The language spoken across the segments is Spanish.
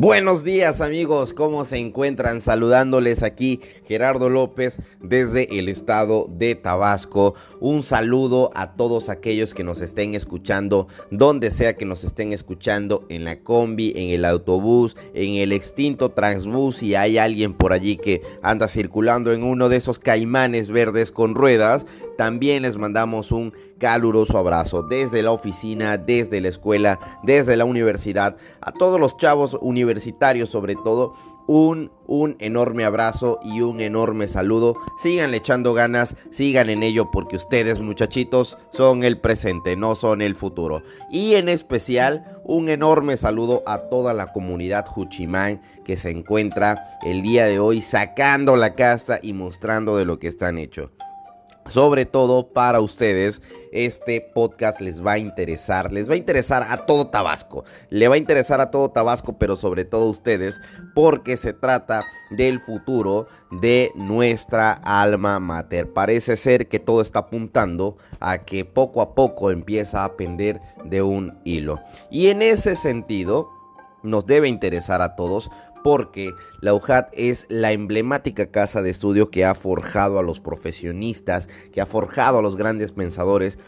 Buenos días amigos, ¿cómo se encuentran? Saludándoles aquí Gerardo López desde el estado de Tabasco. Un saludo a todos aquellos que nos estén escuchando, donde sea que nos estén escuchando, en la combi, en el autobús, en el extinto transbús, si hay alguien por allí que anda circulando en uno de esos caimanes verdes con ruedas. También les mandamos un caluroso abrazo desde la oficina, desde la escuela, desde la universidad, a todos los chavos universitarios sobre todo. Un, un enorme abrazo y un enorme saludo. Sigan echando ganas, sigan en ello porque ustedes muchachitos son el presente, no son el futuro. Y en especial un enorme saludo a toda la comunidad Juchimán que se encuentra el día de hoy sacando la casta y mostrando de lo que están hechos. Sobre todo para ustedes, este podcast les va a interesar, les va a interesar a todo Tabasco, le va a interesar a todo Tabasco, pero sobre todo a ustedes, porque se trata del futuro de nuestra alma mater. Parece ser que todo está apuntando a que poco a poco empieza a pender de un hilo. Y en ese sentido, nos debe interesar a todos porque la UJAT es la emblemática casa de estudio que ha forjado a los profesionistas, que ha forjado a los grandes pensadores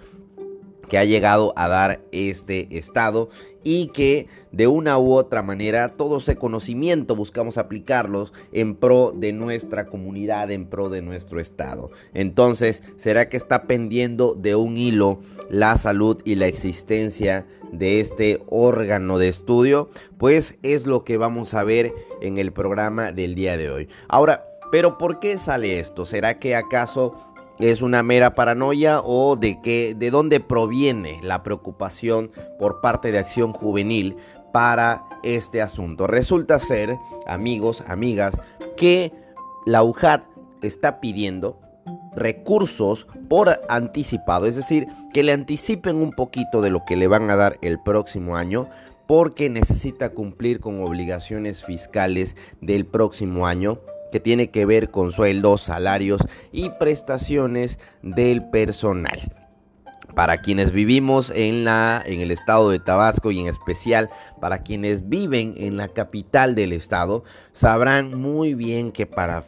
que ha llegado a dar este estado y que de una u otra manera todo ese conocimiento buscamos aplicarlos en pro de nuestra comunidad, en pro de nuestro estado. Entonces, ¿será que está pendiendo de un hilo la salud y la existencia de este órgano de estudio? Pues es lo que vamos a ver en el programa del día de hoy. Ahora, ¿pero por qué sale esto? ¿Será que acaso es una mera paranoia o de qué de dónde proviene la preocupación por parte de Acción Juvenil para este asunto. Resulta ser, amigos, amigas, que la UJAT está pidiendo recursos por anticipado, es decir, que le anticipen un poquito de lo que le van a dar el próximo año porque necesita cumplir con obligaciones fiscales del próximo año que tiene que ver con sueldos, salarios y prestaciones del personal. Para quienes vivimos en, la, en el estado de Tabasco y en especial para quienes viven en la capital del estado, sabrán muy bien que para,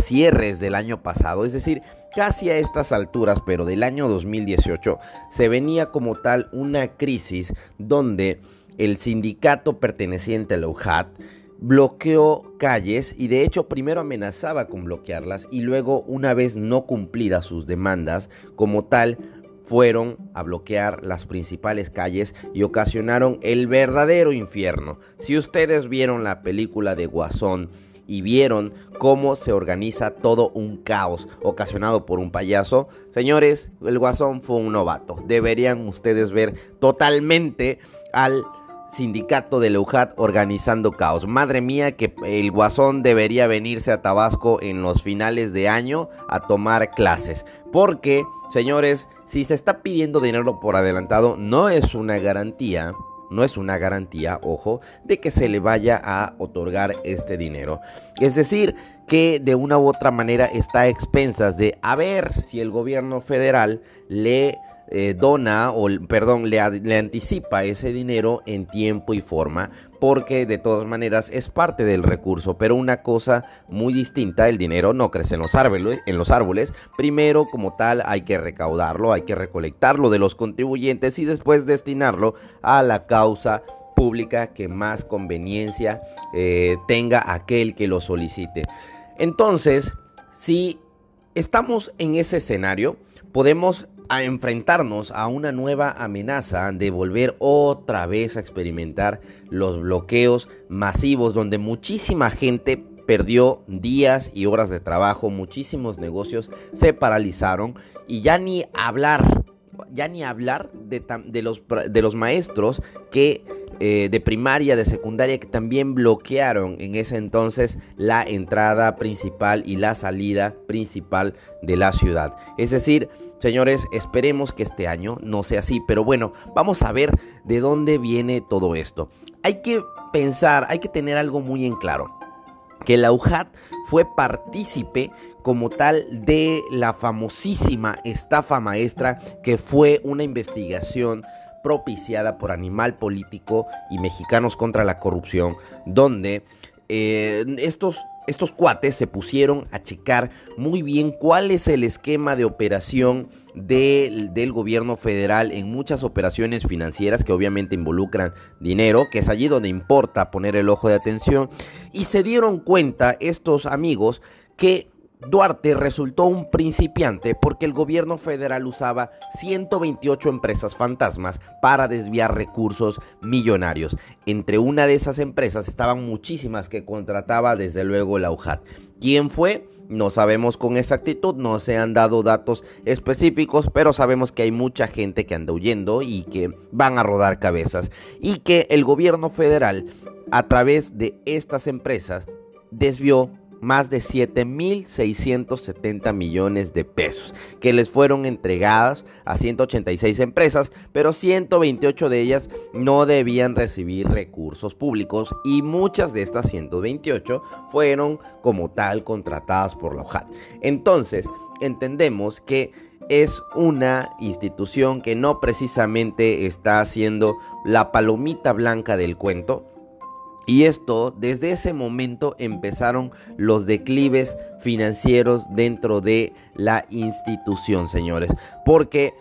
cierres del año pasado, es decir, casi a estas alturas, pero del año 2018, se venía como tal una crisis donde el sindicato perteneciente a la UJAT bloqueó calles y de hecho primero amenazaba con bloquearlas y luego una vez no cumplidas sus demandas como tal fueron a bloquear las principales calles y ocasionaron el verdadero infierno. Si ustedes vieron la película de Guasón y vieron cómo se organiza todo un caos ocasionado por un payaso, señores, el Guasón fue un novato. Deberían ustedes ver totalmente al sindicato de Leujat organizando caos. Madre mía que el guasón debería venirse a Tabasco en los finales de año a tomar clases. Porque, señores, si se está pidiendo dinero por adelantado, no es una garantía. No es una garantía, ojo, de que se le vaya a otorgar este dinero. Es decir, que de una u otra manera está a expensas de a ver si el gobierno federal le eh, dona o perdón, le, anticipa ese dinero en tiempo y forma porque de todas maneras es parte del recurso, pero una cosa muy distinta, el dinero no crece en los árboles, en los árboles. Primero, como tal, hay que recaudarlo, hay que recolectarlo de los contribuyentes y después destinarlo a la causa pública que más conveniencia eh, tenga aquel que lo solicite. Entonces, si estamos en ese escenario, podemos a enfrentarnos a una nueva amenaza de volver otra vez a experimentar los bloqueos masivos donde muchísima gente perdió días y horas de trabajo, muchísimos negocios se paralizaron y ya ni hablar, ya ni hablar de, los, de los maestros que eh, de primaria, de secundaria, que también bloquearon en ese entonces la entrada principal y la salida principal de la ciudad. Es decir, señores, esperemos que este año no sea así, pero bueno, vamos a ver de dónde viene todo esto. Hay que pensar, hay que tener algo muy en claro que la UJAT fue partícipe como tal de la famosísima estafa maestra que fue una investigación propiciada por Animal Político y Mexicanos contra la Corrupción, donde eh, estos estos cuates se pusieron a checar muy bien cuál es el esquema de operación del, del, gobierno federal en muchas operaciones financieras que obviamente involucran dinero, que es allí donde importa poner el ojo de atención. Y se dieron cuenta estos amigos que Duarte resultó un principiante porque el gobierno federal usaba 128 empresas fantasmas para desviar recursos millonarios. Entre una de esas empresas estaban muchísimas que contrataba desde luego la UJAT. ¿Quién fue? No sabemos con exactitud, no se han dado datos específicos, pero sabemos que hay mucha gente que anda huyendo y que van a rodar cabezas. Y que el gobierno federal, a través de estas empresas, desvió más de 7.670 millones de pesos que les fueron entregadas a 186 empresas, pero 128 de ellas no debían recibir recursos públicos y muchas de estas 128 fueron como tal contratadas por la OJAT. Entonces, entendemos que es una institución que no precisamente está haciendo la palomita blanca del cuento, y esto, desde ese momento empezaron los declives financieros dentro de la institución, señores. Porque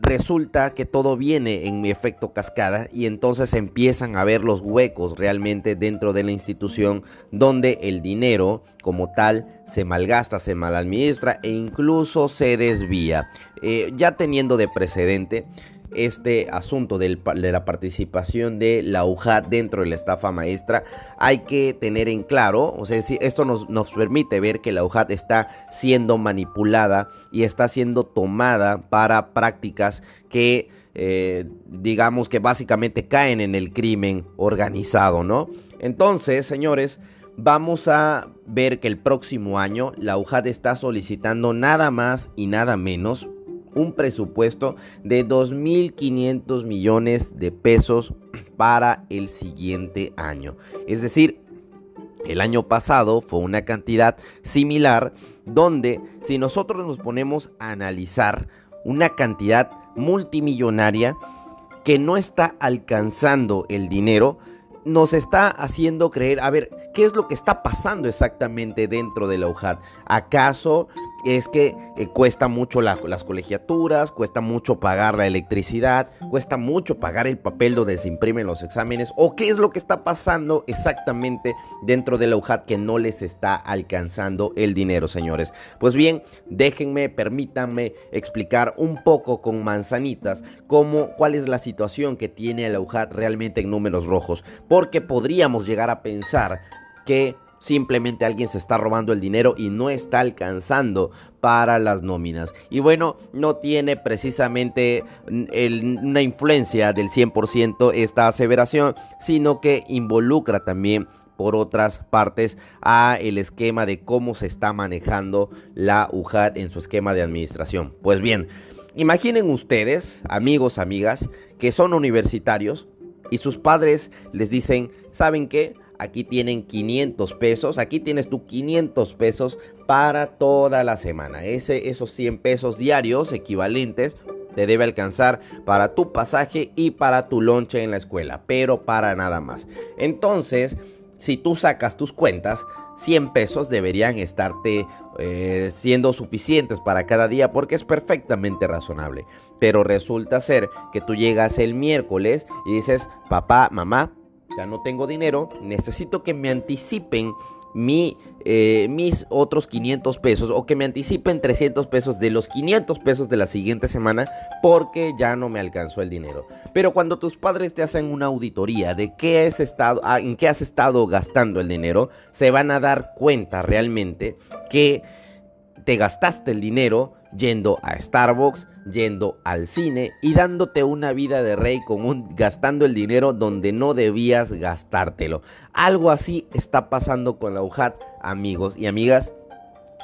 resulta que todo viene en mi efecto cascada y entonces empiezan a ver los huecos realmente dentro de la institución donde el dinero como tal se malgasta, se maladministra e incluso se desvía. Eh, ya teniendo de precedente este asunto de la participación de la UJAT dentro de la estafa maestra, hay que tener en claro, o sea, esto nos, nos permite ver que la UJAT está siendo manipulada y está siendo tomada para prácticas que eh, digamos que básicamente caen en el crimen organizado, ¿no? Entonces, señores, vamos a ver que el próximo año la UJAT está solicitando nada más y nada menos un presupuesto de 2.500 millones de pesos para el siguiente año. Es decir, el año pasado fue una cantidad similar donde si nosotros nos ponemos a analizar una cantidad multimillonaria que no está alcanzando el dinero, nos está haciendo creer, a ver, ¿qué es lo que está pasando exactamente dentro de la UJAT? ¿Acaso es que eh, cuesta mucho las colegiaturas, cuesta mucho pagar la electricidad, cuesta mucho pagar el papel donde se imprimen los exámenes, o qué es lo que está pasando exactamente dentro de la UJAT que no les está alcanzando el dinero, señores. Pues bien, déjenme, permítanme explicar un poco con manzanitas cómo, cuál es la situación que tiene la UJAT realmente en números rojos, porque podríamos llegar a pensar que Simplemente alguien se está robando el dinero y no está alcanzando para las nóminas. Y bueno, no tiene precisamente una influencia del 100% esta aseveración, sino que involucra también por otras partes a el esquema de cómo se está manejando la UJAT en su esquema de administración. Pues bien, imaginen ustedes, amigos, amigas, que son universitarios y sus padres les dicen, ¿saben qué? Aquí tienen 500 pesos, aquí tienes tú 500 pesos para toda la semana. Ese, esos 100 pesos diarios equivalentes te debe alcanzar para tu pasaje y para tu lonche en la escuela, pero para nada más. Entonces, si tú sacas tus cuentas, 100 pesos deberían estarte eh, siendo suficientes para cada día porque es perfectamente razonable. Pero resulta ser que tú llegas el miércoles y dices, papá, mamá, ya no tengo dinero, necesito que me anticipen eh, mis otros 500 pesos o que me anticipen 300 pesos de los 500 pesos de la siguiente semana porque ya no me alcanzó el dinero. Pero cuando tus padres te hacen una auditoría de qué has estado, ah, en qué has estado gastando el dinero, se van a dar cuenta realmente que te gastaste el dinero yendo a Starbucks, yendo al cine y dándote una vida de rey con un gastando el dinero donde no debías gastártelo. Algo así está pasando con la UJAT, amigos y amigas.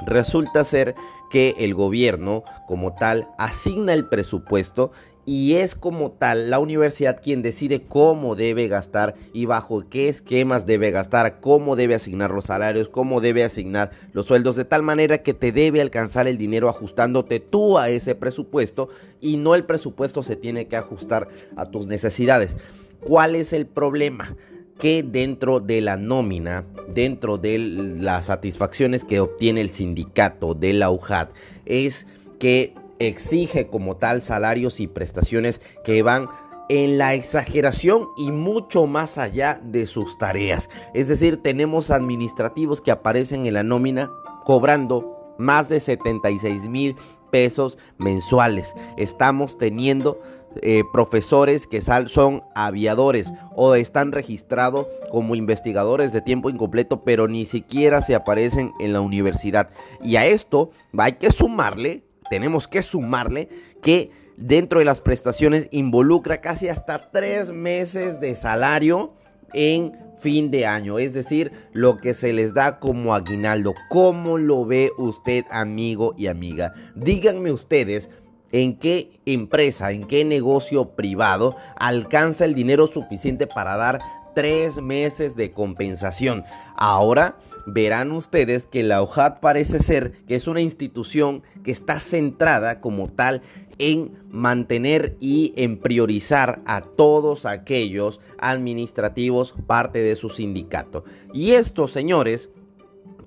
Resulta ser que el gobierno como tal asigna el presupuesto y es como tal la universidad quien decide cómo debe gastar y bajo qué esquemas debe gastar, cómo debe asignar los salarios, cómo debe asignar los sueldos, de tal manera que te debe alcanzar el dinero ajustándote tú a ese presupuesto y no el presupuesto se tiene que ajustar a tus necesidades. ¿Cuál es el problema? que dentro de la nómina, dentro de las satisfacciones que obtiene el sindicato de la UJAT, es que exige como tal salarios y prestaciones que van en la exageración y mucho más allá de sus tareas. Es decir, tenemos administrativos que aparecen en la nómina cobrando más de 76 mil pesos mensuales. Estamos teniendo eh, profesores que son aviadores o están registrados como investigadores de tiempo incompleto, pero ni siquiera se aparecen en la universidad. Y a esto hay que sumarle tenemos que sumarle que dentro de las prestaciones involucra casi hasta tres meses de salario en fin de año, es decir, lo que se les da como aguinaldo. ¿Cómo lo ve usted, amigo y amiga? Díganme ustedes en qué empresa, en qué negocio privado alcanza el dinero suficiente para dar tres meses de compensación. Ahora verán ustedes que la OJAT parece ser que es una institución que está centrada como tal en mantener y en priorizar a todos aquellos administrativos parte de su sindicato. Y esto, señores,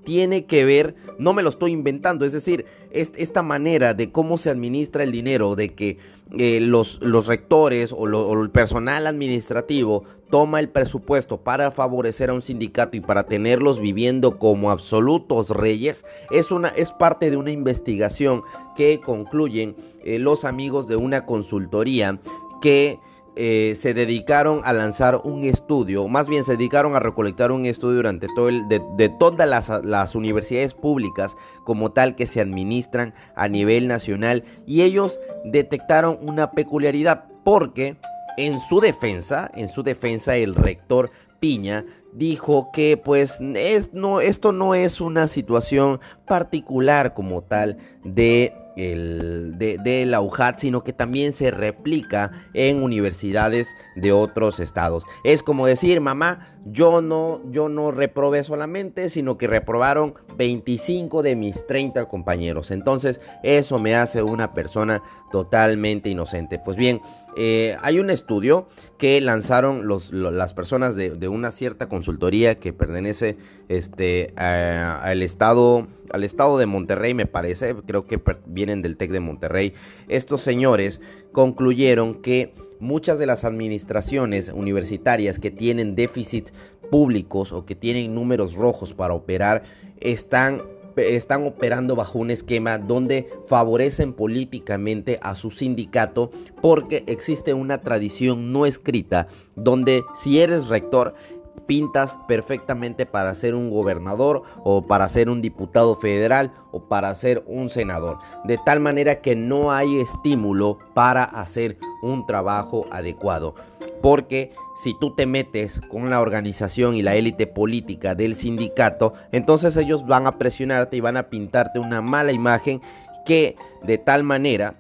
tiene que ver, no me lo estoy inventando, es decir, esta manera de cómo se administra el dinero, de que eh, los, los, rectores o, el personal administrativo toma el presupuesto para favorecer a un sindicato y para tenerlos viviendo como absolutos reyes, es, una, es parte de una investigación que concluyen eh, los amigos de una consultoría que eh, se dedicaron a lanzar un estudio, más bien se dedicaron a recolectar un estudio durante todo el, de, todas las, las, universidades públicas como tal que se administran a nivel nacional y ellos detectaron una peculiaridad porque en su defensa, en su defensa el rector Piña dijo que pues es, no, esto no es una situación particular como tal de el, de, la UJAT, sino que también se replica en universidades de otros estados. Es como decir, mamá, yo no, yo no reprobé solamente, sino que reprobaron 25 de mis 30 compañeros. Entonces, eso me hace una persona totalmente inocente. Pues bien, eh, hay un estudio que lanzaron las personas de, una cierta consultoría que pertenece este, al, estado, al estado de Monterrey, me parece, creo que vienen del TEC de Monterrey. Estos señores concluyeron que muchas de las administraciones universitarias que tienen déficit públicos o que tienen números rojos para operar están están operando bajo un esquema donde favorecen políticamente a su sindicato porque existe una tradición no escrita donde si eres rector pintas perfectamente para ser un gobernador o para ser un diputado federal o para ser un senador. De tal manera que no hay estímulo para hacer un trabajo adecuado. Porque si tú te metes con la organización y la élite política del sindicato, entonces ellos van a presionarte y van a pintarte una mala imagen que de tal manera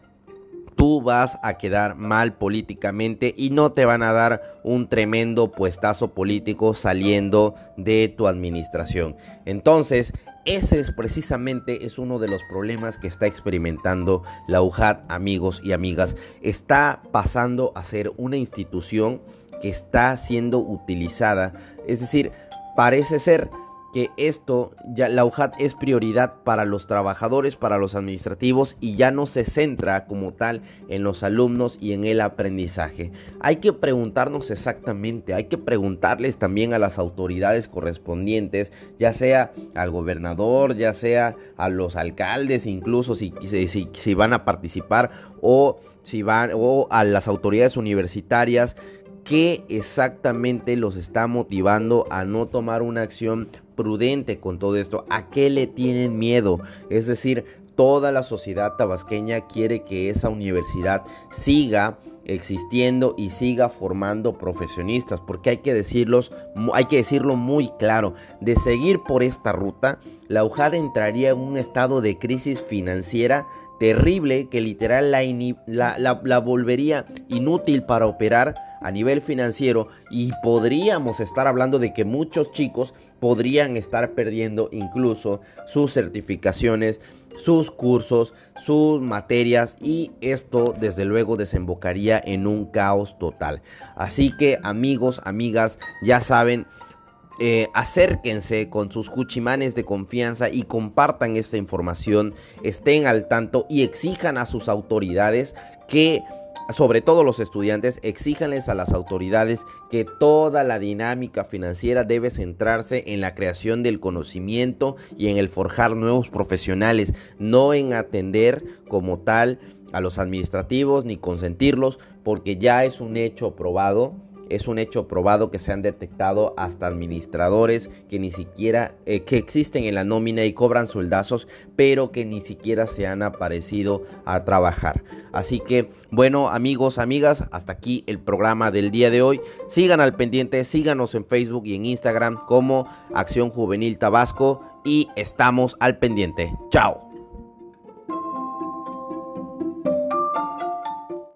tú vas a quedar mal políticamente y no te van a dar un tremendo puestazo político saliendo de tu administración. Entonces, ese es precisamente es uno de los problemas que está experimentando la UJAT, amigos y amigas. Está pasando a ser una institución que está siendo utilizada. Es decir, parece ser que esto, ya la UJAT es prioridad para los trabajadores, para los administrativos y ya no se centra como tal en los alumnos y en el aprendizaje. Hay que preguntarnos exactamente, hay que preguntarles también a las autoridades correspondientes, ya sea al gobernador, ya sea a los alcaldes, incluso si, si, si van a participar o si van o a las autoridades universitarias qué exactamente los está motivando a no tomar una acción prudente con todo esto, a qué le tienen miedo. Es decir, toda la sociedad tabasqueña quiere que esa universidad siga existiendo y siga formando profesionistas, porque hay que decirlos, hay que decirlo muy claro, de seguir por esta ruta, la UJAD entraría en un estado de crisis financiera terrible que literal la, la, volvería inútil para operar a nivel financiero y podríamos estar hablando de que muchos chicos podrían estar perdiendo incluso sus certificaciones, sus cursos, sus materias y esto desde luego desembocaría en un caos total. Así que amigos, amigas, ya saben, eh, acérquense con sus cuchimanes de confianza y compartan esta información, estén al tanto y exijan a sus autoridades que sobre todo los estudiantes, exíjanles a las autoridades que toda la dinámica financiera debe centrarse en la creación del conocimiento y en el forjar nuevos profesionales, no en atender como tal a los administrativos ni consentirlos, porque ya es un hecho probado es un hecho probado que se han detectado hasta administradores que ni siquiera, eh, que existen en la nómina y cobran soldazos, pero que ni siquiera se han aparecido a trabajar. Así que, bueno, amigos, amigas, hasta aquí el programa del día de hoy. Sigan al pendiente, síganos en Facebook y en Instagram como Acción Juvenil Tabasco y estamos al pendiente. Chao.